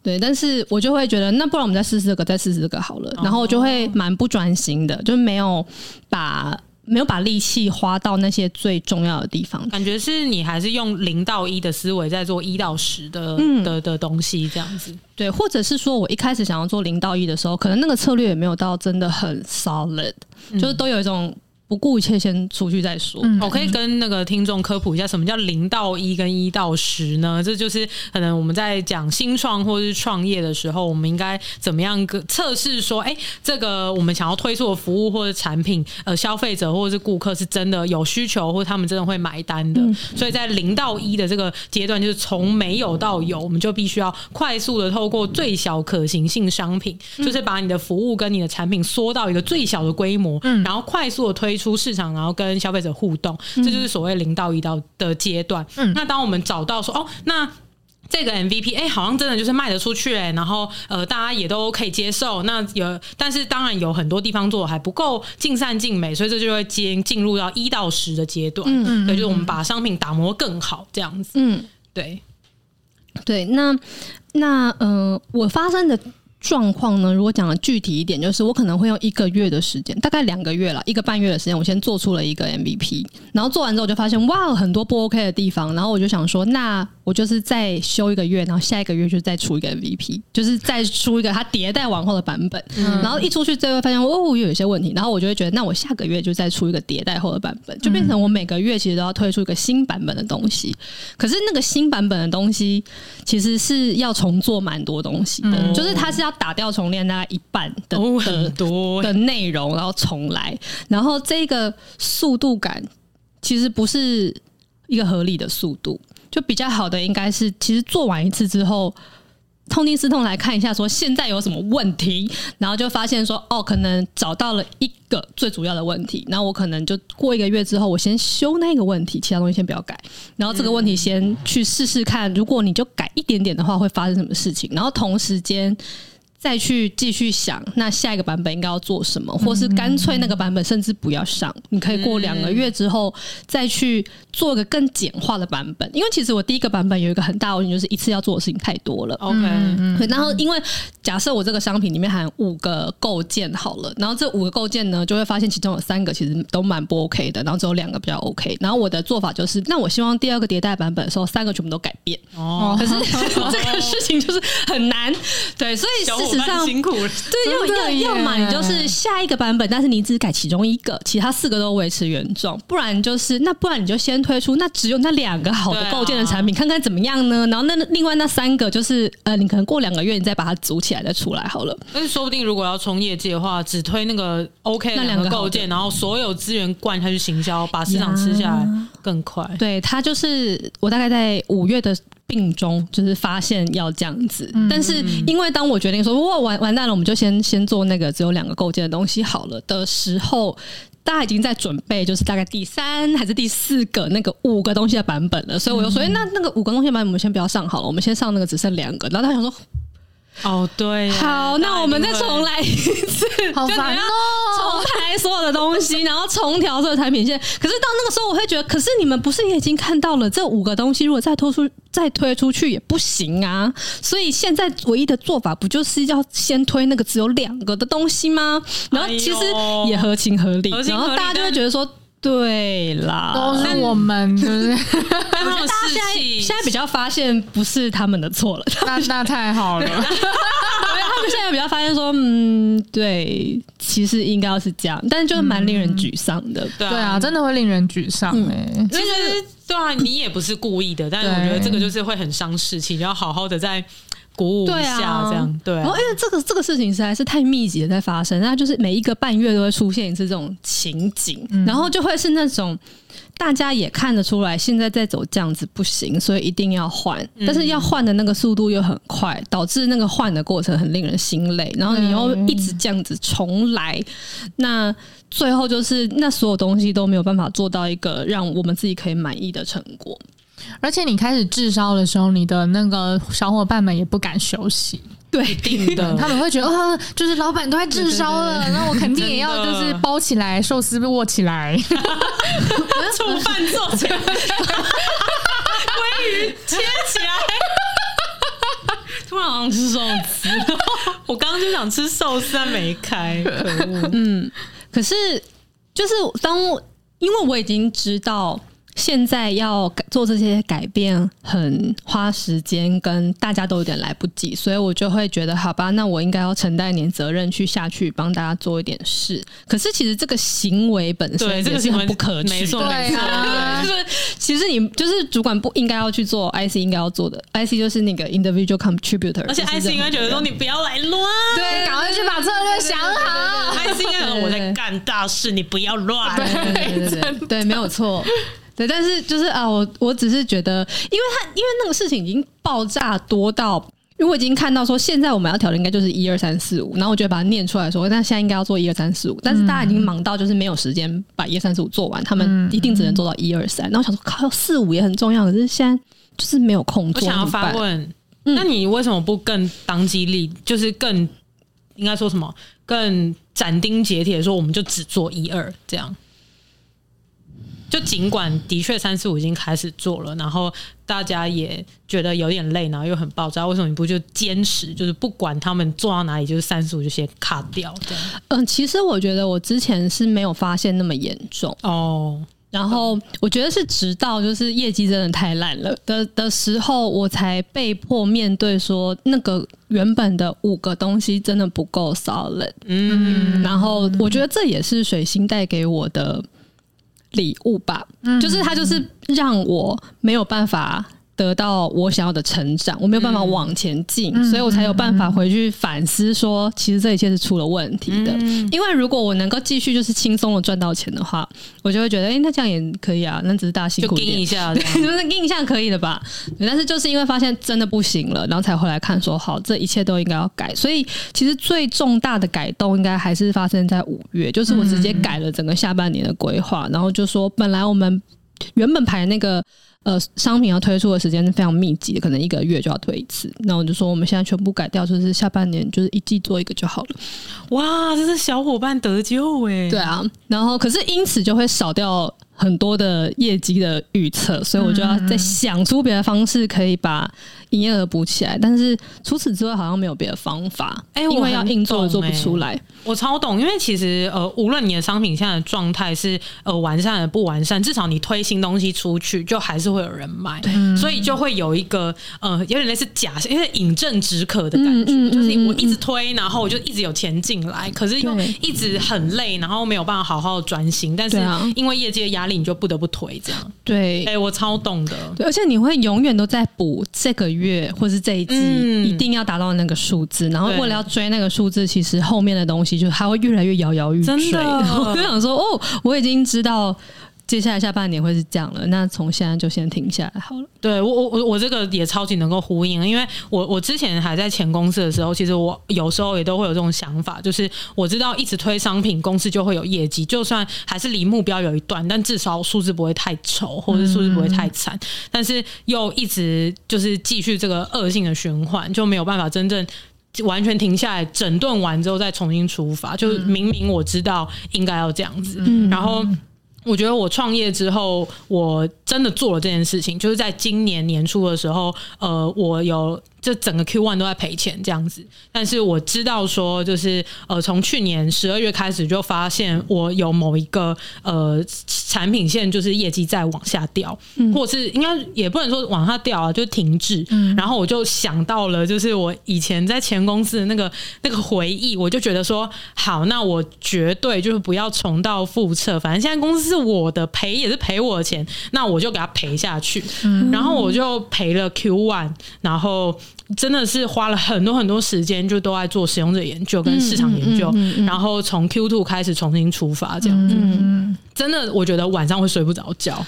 对，但是我就会觉得，那不然我们再试试这个，再试试这个好了。然后我就会蛮不专心的，就没有把没有把力气花到那些最重要的地方。感觉是你还是用零到一的思维在做一到十的、嗯、的的东西这样子。对，或者是说我一开始想要做零到一的时候，可能那个策略也没有到真的很 solid，就是都有一种。不顾一切先出去再说。我可以跟那个听众科普一下，什么叫零到一跟一到十呢？这就是可能我们在讲新创或是创业的时候，我们应该怎么样测试说，哎，这个我们想要推出的服务或者产品，呃，消费者或者是顾客是真的有需求，或者他们真的会买单的。所以在零到一的这个阶段，就是从没有到有，我们就必须要快速的透过最小可行性商品，就是把你的服务跟你的产品缩到一个最小的规模，然后快速的推。出市场，然后跟消费者互动，这就是所谓零到一到的阶段。嗯，那当我们找到说，哦，那这个 MVP，哎，好像真的就是卖得出去，哎，然后呃，大家也都可以接受。那有，但是当然有很多地方做的还不够尽善尽美，所以这就会进进入到一到十的阶段。嗯，嗯，对就是我们把商品打磨更好，这样子。嗯，对，对，那那呃，我发生的。状况呢？如果讲的具体一点，就是我可能会用一个月的时间，大概两个月了，一个半月的时间，我先做出了一个 MVP，然后做完之后就发现哇，很多不 OK 的地方，然后我就想说，那我就是再修一个月，然后下一个月就再出一个 MVP，就是再出一个它迭代往后的版本，嗯、然后一出去之后发现哦，又有一些问题，然后我就会觉得，那我下个月就再出一个迭代后的版本，就变成我每个月其实都要推出一个新版本的东西，可是那个新版本的东西其实是要重做蛮多东西的，嗯、就是它是要。打掉重练大概一半的很多的内容，然后重来，然后这个速度感其实不是一个合理的速度，就比较好的应该是，其实做完一次之后，痛定思痛来看一下，说现在有什么问题，然后就发现说，哦，可能找到了一个最主要的问题，那我可能就过一个月之后，我先修那个问题，其他东西先不要改，然后这个问题先去试试看，如果你就改一点点的话，会发生什么事情，然后同时间。再去继续想，那下一个版本应该要做什么，或是干脆那个版本甚至不要上，你可以过两个月之后再去做个更简化的版本。因为其实我第一个版本有一个很大问题，就是一次要做的事情太多了。OK，然后因为假设我这个商品里面含五个构件好了，然后这五个构件呢，就会发现其中有三个其实都蛮不 OK 的，然后只有两个比较 OK。然后我的做法就是，那我希望第二个迭代版本的时候，三个全部都改变。哦，可是 这个事情就是很难，对，所以是。实际上辛苦了，对，要要要么你就是下一个版本，但是你只改其中一个，其他四个都维持原状，不然就是那不然你就先推出那只有那两个好的构建的产品，看看怎么样呢？然后那另外那三个就是呃，你可能过两个月你再把它组起来再出来好了。但是说不定如果要冲业界的话，只推那个 OK 那两个构建，然后所有资源灌下去行销，把市场吃下来更快。对，它就是我大概在五月的。病中就是发现要这样子，但是因为当我决定说哇完完蛋了，我们就先先做那个只有两个构件的东西好了的时候，大家已经在准备，就是大概第三还是第四个那个五个东西的版本了，所以我就说，那那个五个东西的版本我们先不要上好了，我们先上那个只剩两个，然后他想说。哦，对，好，那我们再重来一次，好烦哦，重排所有的东西，然后重调所有产品线。可是到那个时候，我会觉得，可是你们不是也已经看到了这五个东西，如果再推出再推出去也不行啊。所以现在唯一的做法，不就是要先推那个只有两个的东西吗？然后其实也合情合理，然后大家就会觉得说。对啦，都是我们，就是，但他们大家 现在比较发现不是他们的错了，那那太好了。他们现在比较发现说，嗯，对，其实应该要是这样，但是就是蛮令人沮丧的，对啊，真的会令人沮丧哎。其实对啊，你也不是故意的，但是我觉得这个就是会很伤士气，你要好好的在。鼓舞一下，这样对。然后，因为这个这个事情实在是太密集的在发生，那就是每一个半月都会出现一次这种情景，然后就会是那种大家也看得出来，现在在走这样子不行，所以一定要换。但是要换的那个速度又很快，导致那个换的过程很令人心累。然后你又一直这样子重来，那最后就是那所有东西都没有办法做到一个让我们自己可以满意的成果。而且你开始滞销的时候，你的那个小伙伴们也不敢休息，对，一定的，他们会觉得，啊，就是老板都快滞销了，那我肯定也要 就是包起来，寿司被握起来，煮饭做起来，鲑鱼切起来，突然想吃寿司，我刚刚就想吃寿司，但没开，可恶，嗯，可是就是当我因为我已经知道。现在要做这些改变很花时间，跟大家都有点来不及，所以我就会觉得，好吧，那我应该要承担一点责任，去下去帮大家做一点事。可是其实这个行为本身也是很不可取的，没错，没错。就是其实你就是主管不应该要去做，IC 应该要做的，IC 就是那个 individual contributor，而且 IC 应该觉得说你不要来乱，对，赶快去把策略想好。IC 应该我在干大事，你不要乱，对对对对，对，没有错。对，但是就是啊，我我只是觉得，因为他因为那个事情已经爆炸多到，因为我已经看到说，现在我们要调的应该就是一二三四五，然后我就把它念出来说，那现在应该要做一二三四五，但是大家已经忙到就是没有时间把一二三四五做完，他们一定只能做到一二三，然后想说靠，四五也很重要，可是现在就是没有空做。我想要发问，那你为什么不更当机立，就是更应该说什么，更斩钉截铁说，我们就只做一二这样？就尽管的确三四五已经开始做了，然后大家也觉得有点累，然后又很爆炸，为什么你不就坚持，就是不管他们做到哪里，就是三四五就先卡掉这样？嗯，其实我觉得我之前是没有发现那么严重哦。然后我觉得是直到就是业绩真的太烂了的的时候，我才被迫面对说那个原本的五个东西真的不够 solid。嗯，然后我觉得这也是水星带给我的。礼物吧，就是他，就是让我没有办法。得到我想要的成长，我没有办法往前进，嗯、所以我才有办法回去反思说，说其实这一切是出了问题的。嗯、因为如果我能够继续就是轻松的赚到钱的话，我就会觉得，哎、欸，那这样也可以啊，那只是大家辛苦点一下，就是给一下可以的吧。但是就是因为发现真的不行了，然后才回来看说，好，这一切都应该要改。所以其实最重大的改动应该还是发生在五月，就是我直接改了整个下半年的规划，然后就说本来我们原本排那个。呃，商品要推出的时间是非常密集的，可能一个月就要推一次。那我就说，我们现在全部改掉，就是下半年就是一季做一个就好了。哇，这是小伙伴得救哎！对啊，然后可是因此就会少掉很多的业绩的预测，所以我就要再想出别的方式可以把营业额补起来。但是除此之外，好像没有别的方法。哎、欸，因为要硬做做不出来。我超懂，因为其实呃，无论你的商品现在的状态是呃完善的不完善，至少你推新东西出去，就还是会有人买。对，所以就会有一个呃，有点类似假，因为饮鸩止渴的感觉，嗯嗯嗯嗯、就是我一直推，然后我就一直有钱进来，可是又一直很累，然后没有办法好好专心。但是因为业绩的压力，你就不得不推这样。对，哎、欸，我超懂的。对，而且你会永远都在补这个月或是这一季，嗯、一定要达到那个数字，然后为了要追那个数字，其实后面的东西。就还会越来越摇摇欲坠，真的，我就想说，哦，我已经知道接下来下半年会是这样了，那从现在就先停下来好了。对我，我我我这个也超级能够呼应，因为我我之前还在前公司的时候，其实我有时候也都会有这种想法，就是我知道一直推商品，公司就会有业绩，就算还是离目标有一段，但至少数字不会太丑，或者数字不会太惨，嗯、但是又一直就是继续这个恶性的循环，就没有办法真正。完全停下来，整顿完之后再重新出发。就是明明我知道应该要这样子，嗯、然后我觉得我创业之后，我真的做了这件事情，就是在今年年初的时候，呃，我有。这整个 Q one 都在赔钱这样子，但是我知道说，就是呃，从去年十二月开始就发现我有某一个呃产品线就是业绩在往下掉，嗯、或者是应该也不能说往下掉啊，就停滞。嗯、然后我就想到了，就是我以前在前公司的那个那个回忆，我就觉得说，好，那我绝对就是不要重蹈覆辙，反正现在公司是我的，赔也是赔我的钱，那我就给他赔下去。嗯、然后我就赔了 Q one，然后。真的是花了很多很多时间，就都在做使用者研究跟市场研究，嗯嗯嗯嗯、然后从 Q two 开始重新出发，这样子，真的我觉得晚上会睡不着觉。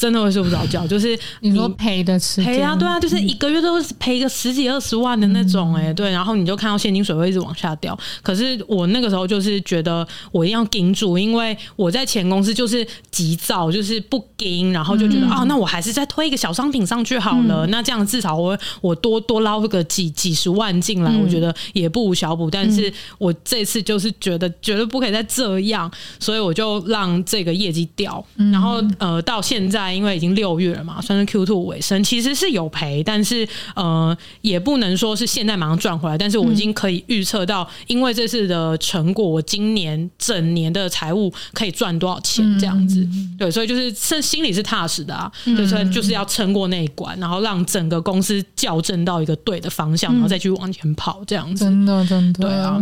真的会睡不着觉，就是你，你说赔的吃赔啊，对啊，就是一个月都赔个十几二十万的那种哎、对，然后你就看到现金水位一直往下掉。可是我那个时候就是觉得我一定要盯住，因为我在前公司就是急躁，就是不盯，然后就觉得啊、那我还是再推一个小商品上去好了，嗯、那这样至少我我多多捞个几几十万进来，嗯、我觉得也不无小补。但是我这次就是觉得绝对不可以再这样，所以我就让这个业绩掉，然后呃到现在。因为已经六月了嘛，算是 Q two 尾声，其实是有赔，但是呃，也不能说是现在马上赚回来。但是我已经可以预测到，因为这次的成果，我今年整年的财务可以赚多少钱这样子。嗯、对，所以就是这心里是踏实的啊，嗯、就是就是要撑过那一关，然后让整个公司校正到一个对的方向，然后再去往前跑这样子。真的，真的，对啊。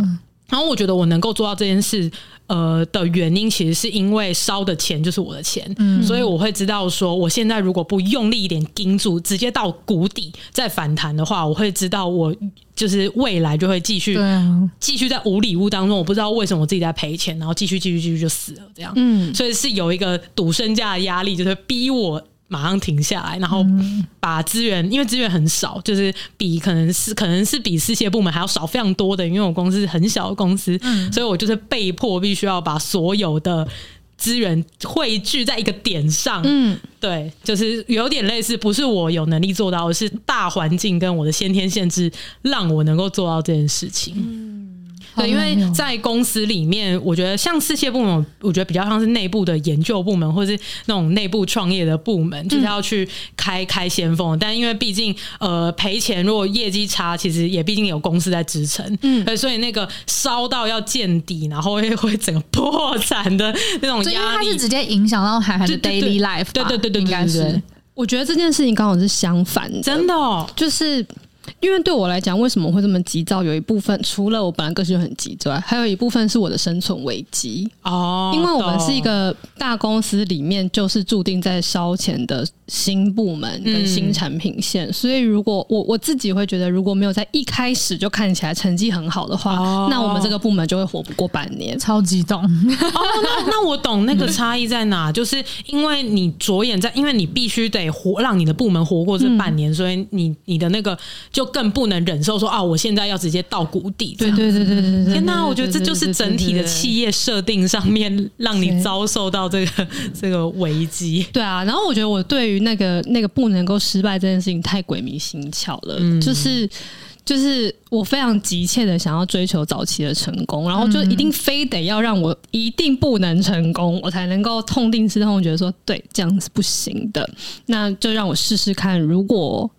然后我觉得我能够做到这件事，呃，的原因其实是因为烧的钱就是我的钱，嗯，所以我会知道说，我现在如果不用力一点盯住，直接到谷底再反弹的话，我会知道我就是未来就会继续，继续在无礼物当中，我不知道为什么我自己在赔钱，然后继续继续继续就死了这样，嗯，所以是有一个赌身家的压力，就是逼我。马上停下来，然后把资源，嗯、因为资源很少，就是比可能是可能是比世界部门还要少非常多的，因为我公司是很小的公司，嗯、所以我就是被迫必须要把所有的资源汇聚在一个点上。嗯，对，就是有点类似，不是我有能力做到，而是大环境跟我的先天限制让我能够做到这件事情。嗯。对，因为在公司里面，我觉得像世界部门，我觉得比较像是内部的研究部门，或是那种内部创业的部门，就是要去开开先锋。但因为毕竟呃赔钱，如果业绩差，其实也毕竟有公司在支撑，嗯，所以那个烧到要见底，然后会会整个破产的那种压力，因为它是直接影响到韩寒的 daily life，对对对对，应该是。我觉得这件事情刚好是相反的，真的哦，就是。因为对我来讲，为什么会这么急躁？有一部分除了我本来个性就很急之外，还有一部分是我的生存危机哦。因为我们是一个大公司里面，就是注定在烧钱的新部门跟新产品线，嗯、所以如果我我自己会觉得，如果没有在一开始就看起来成绩很好的话，哦、那我们这个部门就会活不过半年。超激动哦！那那我懂那个差异在哪，就是因为你着眼在，因为你必须得活，让你的部门活过这半年，嗯、所以你你的那个。就更不能忍受说啊，我现在要直接到谷底。对对对对对，天哪！我觉得这就是整体的企业设定上面让你遭受到这个 这个危机。对啊，然后我觉得我对于那个那个不能够失败这件事情太鬼迷心窍了，嗯、就是就是我非常急切的想要追求早期的成功，然后就一定非得要让我一定不能成功，我才能够痛定思痛，觉得说对，这样是不行的。那就让我试试看，如果。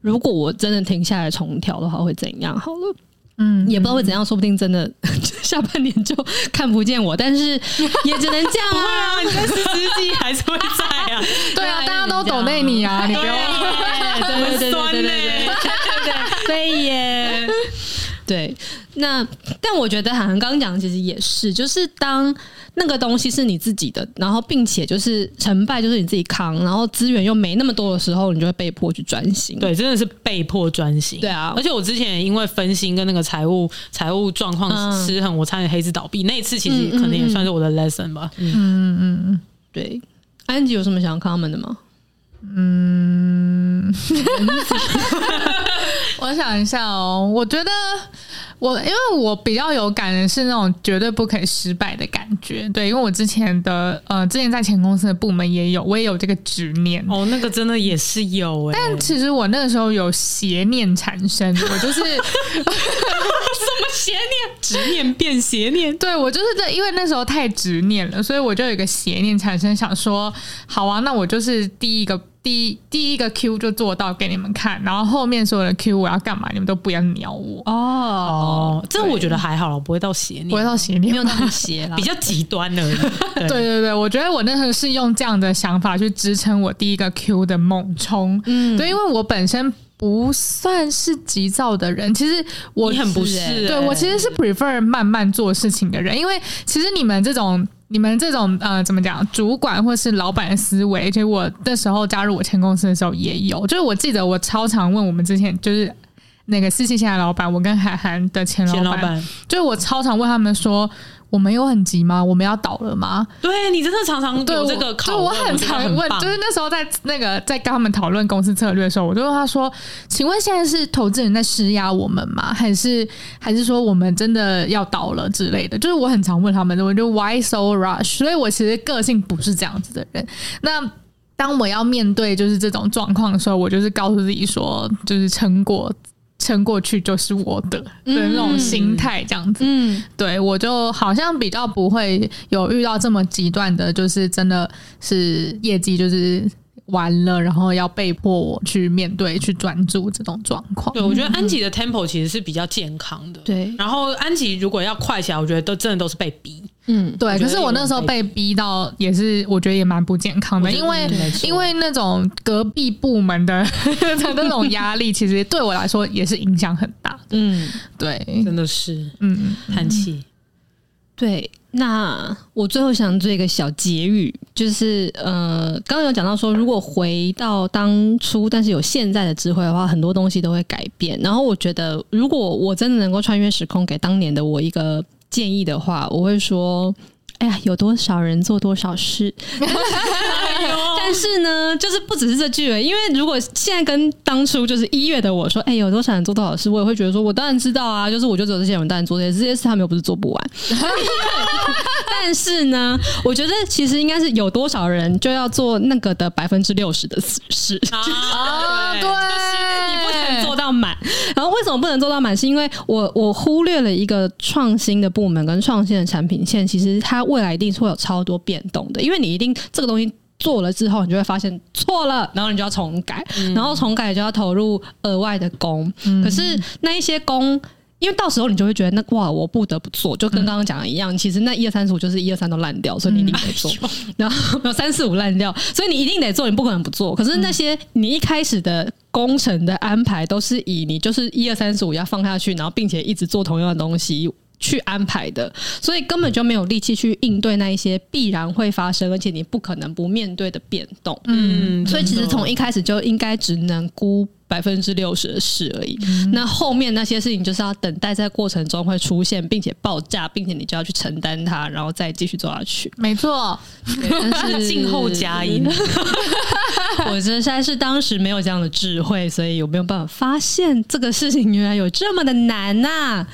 如果我真的停下来重调的话，会怎样？好了，嗯，也不知道会怎样，说不定真的 下半年就看不见我，但是 也只能这样啊！你在实际还是会在 啊？对啊，大家都懂内你啊，你不用，对对对对对对对，对耶。对，那但我觉得韩寒刚刚讲的其实也是，就是当那个东西是你自己的，然后并且就是成败就是你自己扛，然后资源又没那么多的时候，你就会被迫去专心。对，真的是被迫专心。对啊，而且我之前也因为分心跟那个财务财务状况失衡，嗯、我差点黑字倒闭。那一次其实可能也算是我的 lesson 吧。嗯嗯嗯嗯，对。安吉有什么想要 comment 的吗？嗯。我想一下哦，我觉得，我因为我比较有感的是那种绝对不可以失败的感觉，对，因为我之前的呃，之前在前公司的部门也有，我也有这个执念。哦，那个真的也是有哎、欸，但其实我那个时候有邪念产生，我就是 什么邪念？执念变邪念？对，我就是这，因为那时候太执念了，所以我就有一个邪念产生，想说，好啊，那我就是第一个。第第一个 Q 就做到给你们看，然后后面所有的 Q 我要干嘛，你们都不要鸟我。哦哦，这我觉得还好了，不会到邪念，不会到邪念，没有那么邪了，比较极端而已。对。对对，我觉得我那时候是用这样的想法去支撑我第一个 Q 的猛冲。嗯，对，因为我本身不算是急躁的人，其实我很不是、欸，对我其实是 prefer 慢慢做事情的人，因为其实你们这种。你们这种呃，怎么讲？主管或是老板的思维，其实我那时候加入我前公司的时候也有。就是我记得我超常问我们之前就是那个四七线的老板，我跟海涵的前老板，前老板就是我超常问他们说。我们有很急吗？我们要倒了吗？对，你真的常常有这个考虑，我很常问，就是那时候在那个在跟他们讨论公司策略的时候，我就问他说：“请问现在是投资人在施压我们吗？还是还是说我们真的要倒了之类的？”就是我很常问他们，我就 Why so rush？所以我其实个性不是这样子的人。那当我要面对就是这种状况的时候，我就是告诉自己说，就是撑过。撑过去就是我的的那种心态，这样子。嗯，对，我就好像比较不会有遇到这么极端的，就是真的是业绩就是完了，然后要被迫我去面对、去专注这种状况。对，我觉得安吉的 tempo 其实是比较健康的。对，然后安吉如果要快起来，我觉得都真的都是被逼。嗯，对。可是我那时候被逼到，也是我觉得也蛮不健康的，因为因为那种隔壁部门的 的那种压力，其实对我来说也是影响很大的。嗯，对，真的是，嗯，叹气。对，那我最后想做一个小结语，就是呃，刚刚有讲到说，如果回到当初，但是有现在的智慧的话，很多东西都会改变。然后我觉得，如果我真的能够穿越时空，给当年的我一个。建议的话，我会说：“哎呀，有多少人做多少事。”但是呢，就是不只是这句，因为如果现在跟当初就是一月的我说：“哎，有多少人做多少事。”我也会觉得说：“我当然知道啊，就是我就只有这些人当然做这些这些事，他们又不是做不完。”但是呢，我觉得其实应该是有多少人就要做那个的百分之六十的事啊，对，你不能做到满。为什么不能做到满？是因为我我忽略了一个创新的部门跟创新的产品线，其实它未来一定是会有超多变动的。因为你一定这个东西做了之后，你就会发现错了，然后你就要重改，嗯、然后重改就要投入额外的工。嗯、可是那一些工。因为到时候你就会觉得那哇，我不得不做，就跟刚刚讲的一样。嗯、其实那一二三四五就是一二三都烂掉，所以你一定得做。嗯、然后有三四五烂掉，所以你一定得做，你不可能不做。可是那些你一开始的工程的安排都是以你就是一二三四五要放下去，然后并且一直做同样的东西去安排的，所以根本就没有力气去应对那一些必然会发生，而且你不可能不面对的变动。嗯，所以其实从一开始就应该只能估。百分之六十的事而已，嗯、那后面那些事情就是要等待在过程中会出现，并且爆炸，并且你就要去承担它，然后再继续做下去。没错，但是静候佳音。我觉得实在是当时没有这样的智慧，所以有没有办法发现这个事情原来有这么的难呐、啊？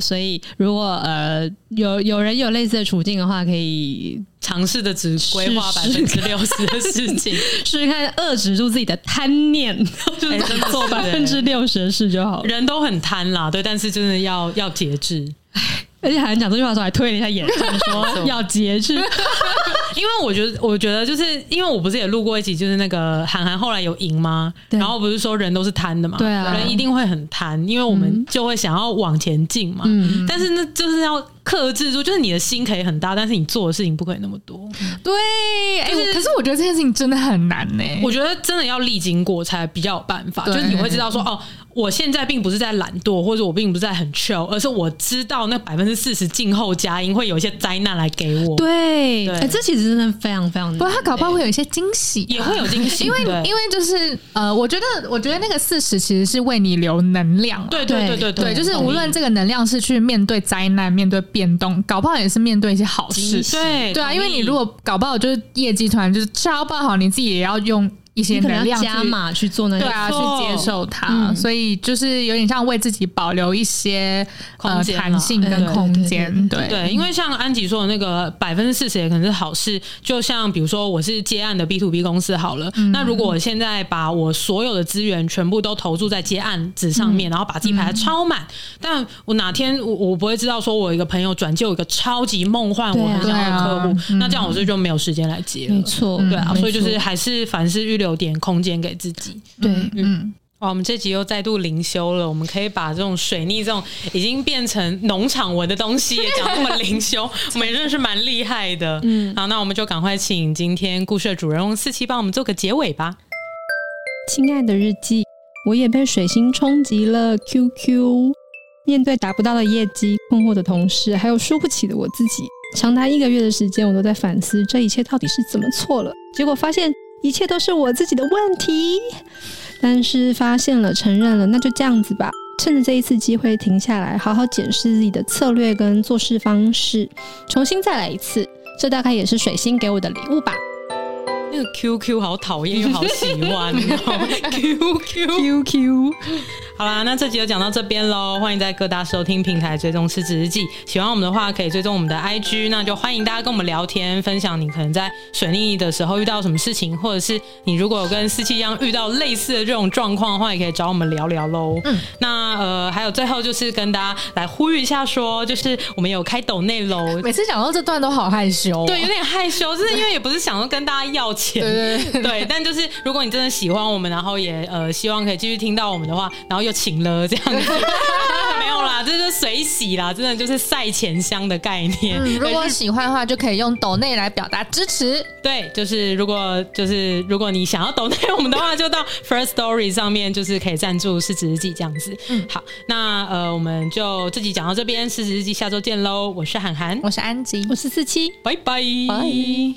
所以，如果呃有有人有类似的处境的话，可以尝试的只规划百分之六十的事情，试试看遏制住自己的贪念，就是做百分之六十的事就好。人都很贪啦，对，但是真的要要节制。而且还讲这句话的时候，还推了一下眼镜，说要节制。因为我觉得，我觉得就是因为我不是也录过一集，就是那个韩寒后来有赢吗？然后不是说人都是贪的嘛？对啊，人一定会很贪，因为我们就会想要往前进嘛。嗯，但是那就是要。克制住，就是你的心可以很大，但是你做的事情不可以那么多。对，哎、就是欸，可是我觉得这件事情真的很难呢、欸。我觉得真的要历经过才比较有办法，就是你会知道说，哦，我现在并不是在懒惰，或者我并不是在很 chill，而是我知道那百分之四十静候佳音会有一些灾难来给我。对，哎、欸，这其实真的非常非常难。不过他搞不好会有一些惊喜、啊，也会有惊喜，因为 因为就是呃，我觉得我觉得那个四十其实是为你留能量。对对对对对，对，就是无论这个能量是去面对灾难、面对变动，搞不好。也是面对一些好事，对对啊，因为你如果搞不好就是业绩团就是超爆好，你自己也要用一些能量加码去做那些，对啊，去接受它，嗯、所以就是有点像为自己保留一些空间、弹性跟空间。对对，对，因为像安吉说的那个百分之四十也可能是好事。就像比如说我是接案的 B to B 公司好了，嗯、那如果我现在把我所有的资源全部都投注在接案子上面，嗯、然后把自己排得超满，嗯、但我哪天我我不会知道说我一个朋友转就一个超级梦幻我很想要的客户，啊啊、那这样我是就没有时间来接了。没错，对啊，嗯、所以就是还是凡事预留。有点空间给自己，对，嗯，哇，我们这集又再度灵修了。我们可以把这种水逆这种已经变成农场文的东西也讲那么灵修，我们也真的是蛮厉害的。嗯，好，那我们就赶快请今天故事的主人翁四七帮我们做个结尾吧。亲爱的日记，我也被水星冲击了。QQ，面对达不到的业绩、困惑的同事，还有输不起的我自己，长达一个月的时间，我都在反思这一切到底是怎么错了。结果发现。一切都是我自己的问题，但是发现了，承认了，那就这样子吧。趁着这一次机会停下来，好好检视自己的策略跟做事方式，重新再来一次。这大概也是水星给我的礼物吧。那个 QQ 好讨厌又好喜欢，QQ QQ。好啦，那这集就讲到这边喽。欢迎在各大收听平台追踪失职日记。喜欢我们的话，可以追踪我们的 IG。那就欢迎大家跟我们聊天，分享你可能在水逆的时候遇到什么事情，或者是你如果有跟四七一样遇到类似的这种状况的话，也可以找我们聊聊喽。嗯，那呃，还有最后就是跟大家来呼吁一下说，说就是我们有开抖内喽。每次讲到这段都好害羞，对，有点害羞，就是因为也不是想要跟大家要钱，对对对，对，但就是如果你真的喜欢我们，然后也呃希望可以继续听到我们的话，然后。又请了这样子，没有啦，这是水洗啦，真的就是赛前香的概念。嗯，如果喜欢的话，就可以用抖内来表达支持。对，就是如果就是如果你想要抖内我们的话，就到 First Story 上面，就是可以赞助失职日记这样子。嗯，好，那呃，我们就自己讲到这边，失职日记下周见喽。我是涵涵，我是安吉，我是四七，拜拜，拜。